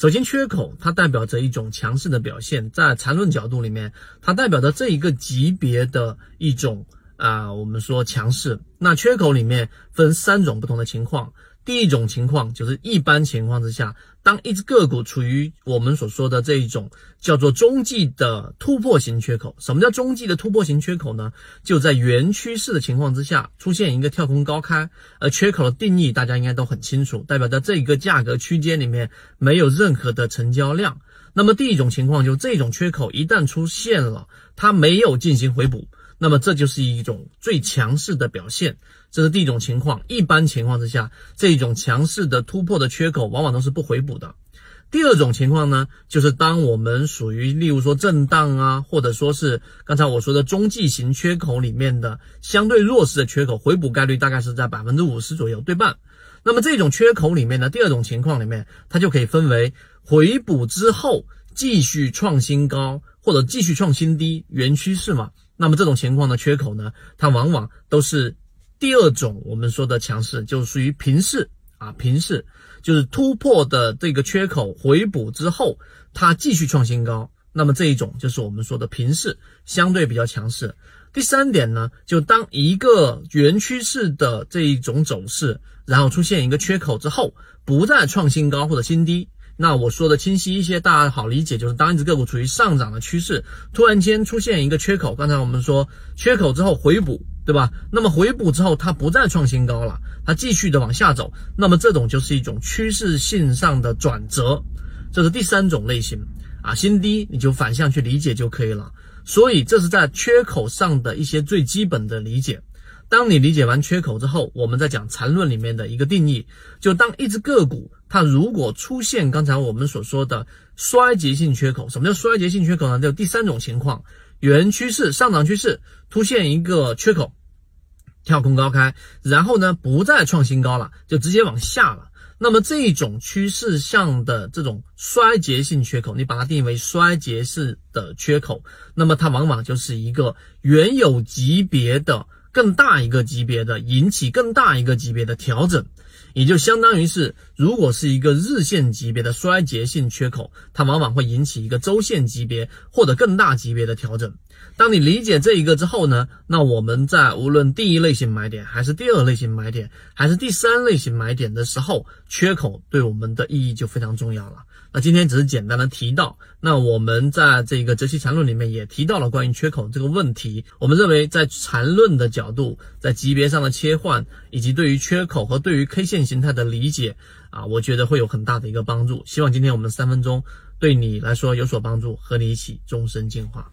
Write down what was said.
首先，缺口它代表着一种强势的表现，在缠论角度里面，它代表着这一个级别的一种啊，我们说强势。那缺口里面分三种不同的情况。第一种情况就是一般情况之下，当一只个股处于我们所说的这一种叫做中继的突破型缺口。什么叫中继的突破型缺口呢？就在原趋势的情况之下出现一个跳空高开，而缺口的定义大家应该都很清楚，代表在这一个价格区间里面没有任何的成交量。那么第一种情况就这种缺口一旦出现了，它没有进行回补。那么这就是一种最强势的表现，这是第一种情况。一般情况之下，这种强势的突破的缺口往往都是不回补的。第二种情况呢，就是当我们属于例如说震荡啊，或者说是刚才我说的中继型缺口里面的相对弱势的缺口，回补概率大概是在百分之五十左右，对半。那么这种缺口里面呢，第二种情况里面，它就可以分为回补之后继续创新高，或者继续创新低，原趋势嘛。那么这种情况的缺口呢，它往往都是第二种我们说的强势，就属于平势啊，平势就是突破的这个缺口回补之后，它继续创新高。那么这一种就是我们说的平势，相对比较强势。第三点呢，就当一个原趋势的这一种走势，然后出现一个缺口之后，不再创新高或者新低。那我说的清晰一些，大家好理解，就是当一只个股处于上涨的趋势，突然间出现一个缺口，刚才我们说缺口之后回补，对吧？那么回补之后它不再创新高了，它继续的往下走，那么这种就是一种趋势性上的转折，这是第三种类型啊，新低你就反向去理解就可以了。所以这是在缺口上的一些最基本的理解。当你理解完缺口之后，我们再讲缠论里面的一个定义，就当一只个股。它如果出现刚才我们所说的衰竭性缺口，什么叫衰竭性缺口呢？就第三种情况，原趋势上涨趋势出现一个缺口，跳空高开，然后呢不再创新高了，就直接往下了。那么这种趋势向的这种衰竭性缺口，你把它定义为衰竭式的缺口，那么它往往就是一个原有级别的更大一个级别的引起更大一个级别的调整。也就相当于是，如果是一个日线级别的衰竭性缺口，它往往会引起一个周线级别或者更大级别的调整。当你理解这一个之后呢，那我们在无论第一类型买点，还是第二类型买点，还是第三类型买点的时候，缺口对我们的意义就非常重要了。那今天只是简单的提到，那我们在这个《哲期缠论》里面也提到了关于缺口这个问题。我们认为，在缠论的角度，在级别上的切换，以及对于缺口和对于 K 线形态的理解啊，我觉得会有很大的一个帮助。希望今天我们三分钟对你来说有所帮助，和你一起终身进化。